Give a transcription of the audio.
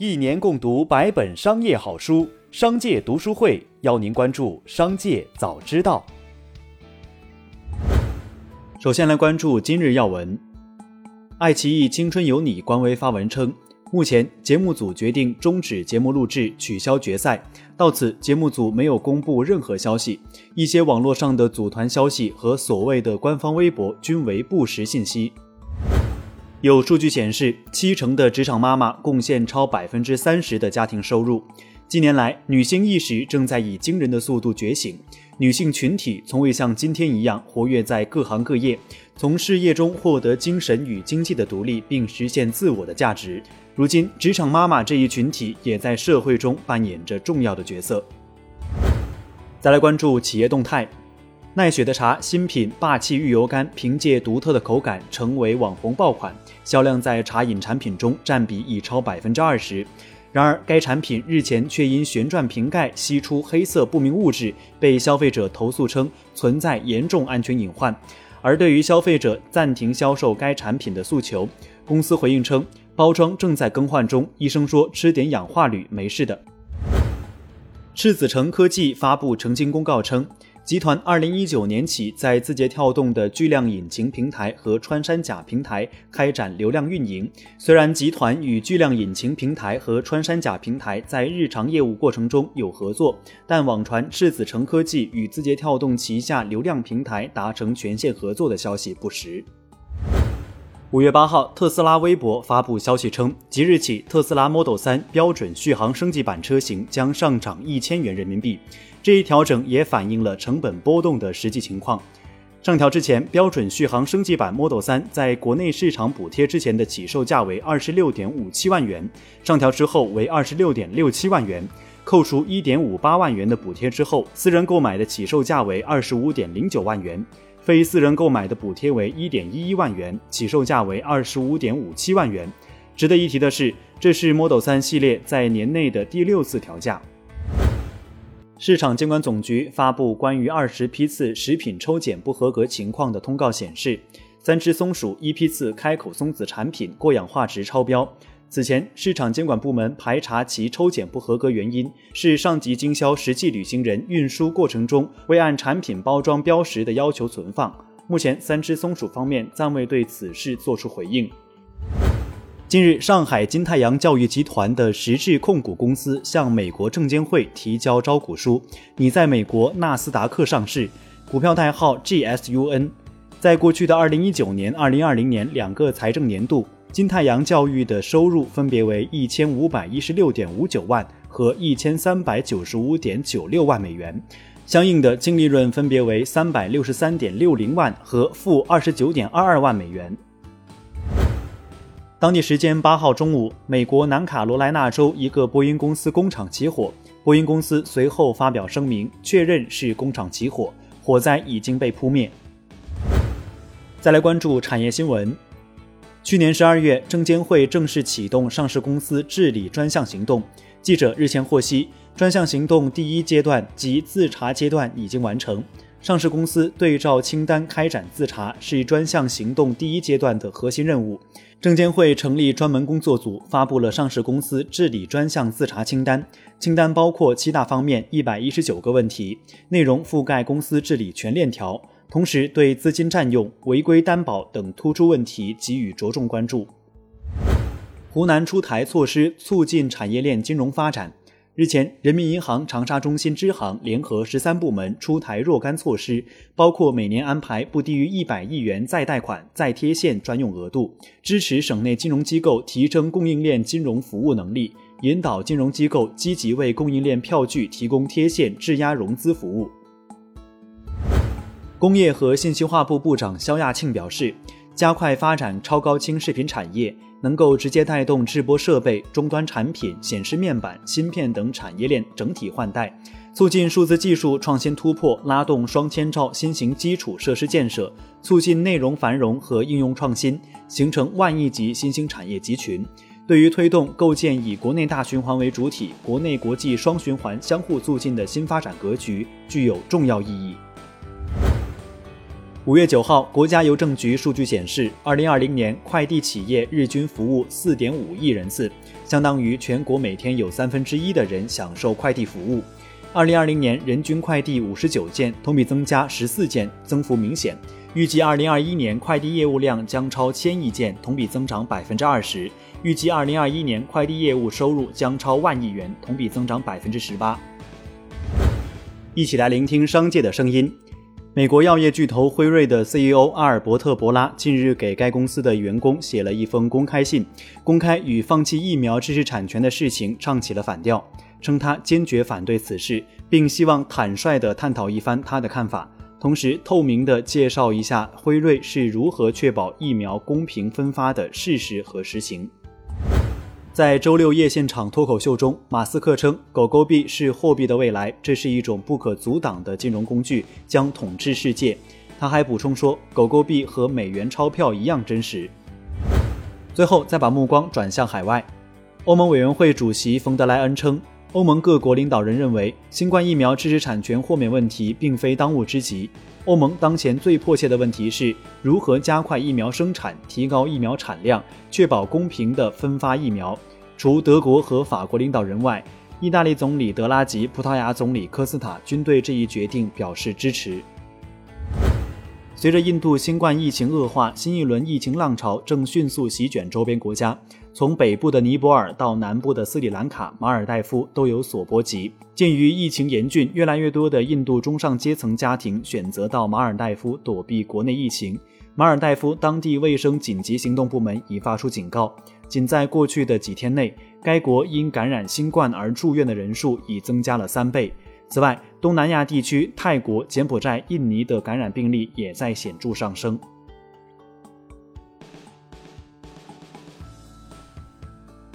一年共读百本商业好书，商界读书会邀您关注商界早知道。首先来关注今日要闻，爱奇艺《青春有你》官微发文称，目前节目组决定终止节目录制，取消决赛。到此，节目组没有公布任何消息，一些网络上的组团消息和所谓的官方微博均为不实信息。有数据显示，七成的职场妈妈贡献超百分之三十的家庭收入。近年来，女性意识正在以惊人的速度觉醒，女性群体从未像今天一样活跃在各行各业，从事业中获得精神与经济的独立，并实现自我的价值。如今，职场妈妈这一群体也在社会中扮演着重要的角色。再来关注企业动态。奈雪的茶新品霸气玉油干，凭借独特的口感成为网红爆款，销量在茶饮产品中占比已超百分之二十。然而，该产品日前却因旋转瓶盖吸出黑色不明物质，被消费者投诉称存在严重安全隐患。而对于消费者暂停销售该产品的诉求，公司回应称包装正在更换中，医生说吃点氧化铝没事的。赤子城科技发布澄清公告称。集团二零一九年起在字节跳动的巨量引擎平台和穿山甲平台开展流量运营。虽然集团与巨量引擎平台和穿山甲平台在日常业务过程中有合作，但网传赤子城科技与字节跳动旗下流量平台达成全线合作的消息不实。五月八号，特斯拉微博发布消息称，即日起，特斯拉 Model 3标准续航升级版车型将上涨一千元人民币。这一调整也反映了成本波动的实际情况。上调之前，标准续航升级版 Model 3在国内市场补贴之前的起售价为二十六点五七万元，上调之后为二十六点六七万元。扣除一点五八万元的补贴之后，私人购买的起售价为二十五点零九万元，非私人购买的补贴为一点一一万元，起售价为二十五点五七万元。值得一提的是，这是 Model 3系列在年内的第六次调价。市场监管总局发布关于二十批次食品抽检不合格情况的通告，显示，三只松鼠一批次开口松子产品过氧化值超标。此前，市场监管部门排查其抽检不合格原因是上级经销实际履行人运输过程中未按产品包装标识的要求存放。目前，三只松鼠方面暂未对此事作出回应。近日，上海金太阳教育集团的实质控股公司向美国证监会提交招股书，拟在美国纳斯达克上市，股票代号 GSUN。在过去的2019年、2020年两个财政年度，金太阳教育的收入分别为1516.59万和1395.96万美元，相应的净利润分别为363.60万和负29.22万美元。当地时间八号中午，美国南卡罗来纳州一个波音公司工厂起火，波音公司随后发表声明，确认是工厂起火，火灾已经被扑灭。再来关注产业新闻，去年十二月，证监会正式启动上市公司治理专项行动。记者日前获悉，专项行动第一阶段及自查阶段已经完成，上市公司对照清单开展自查是专项行动第一阶段的核心任务。证监会成立专门工作组，发布了上市公司治理专项自查清单。清单包括七大方面、一百一十九个问题，内容覆盖公司治理全链条，同时对资金占用、违规担保等突出问题给予着重关注。湖南出台措施促进产业链金融发展。日前，人民银行长沙中心支行联合十三部门出台若干措施，包括每年安排不低于一百亿元再贷款、再贴现专用额度，支持省内金融机构提升供应链金融服务能力，引导金融机构积极为供应链票据提供贴现质押融资服务。工业和信息化部部长肖亚庆表示，加快发展超高清视频产业。能够直接带动制播设备、终端产品、显示面板、芯片等产业链整体换代，促进数字技术创新突破，拉动双千兆新型基础设施建设，促进内容繁荣和应用创新，形成万亿级新兴产业集群。对于推动构建以国内大循环为主体、国内国际双循环相互促进的新发展格局，具有重要意义。五月九号，国家邮政局数据显示，二零二零年快递企业日均服务四点五亿人次，相当于全国每天有三分之一的人享受快递服务。二零二零年人均快递五十九件，同比增加十四件，增幅明显。预计二零二一年快递业务量将超千亿件，同比增长百分之二十。预计二零二一年快递业务收入将超万亿元，同比增长百分之十八。一起来聆听商界的声音。美国药业巨头辉瑞的 CEO 阿尔伯特·博拉近日给该公司的员工写了一封公开信，公开与放弃疫苗知识产权的事情唱起了反调，称他坚决反对此事，并希望坦率地探讨一番他的看法，同时透明地介绍一下辉瑞是如何确保疫苗公平分发的事实和实情。在周六夜现场脱口秀中，马斯克称狗狗币是货币的未来，这是一种不可阻挡的金融工具，将统治世界。他还补充说，狗狗币和美元钞票一样真实。最后，再把目光转向海外，欧盟委员会主席冯德莱恩称，欧盟各国领导人认为，新冠疫苗知识产权豁免问题并非当务之急。欧盟当前最迫切的问题是如何加快疫苗生产，提高疫苗产量，确保公平的分发疫苗。除德国和法国领导人外，意大利总理德拉吉、葡萄牙总理科斯塔均对这一决定表示支持。随着印度新冠疫情恶化，新一轮疫情浪潮正迅速席卷周边国家，从北部的尼泊尔到南部的斯里兰卡、马尔代夫都有所波及。鉴于疫情严峻，越来越多的印度中上阶层家庭选择到马尔代夫躲避国内疫情。马尔代夫当地卫生紧急行动部门已发出警告。仅在过去的几天内，该国因感染新冠而住院的人数已增加了三倍。此外，东南亚地区泰国、柬埔寨、印尼的感染病例也在显著上升。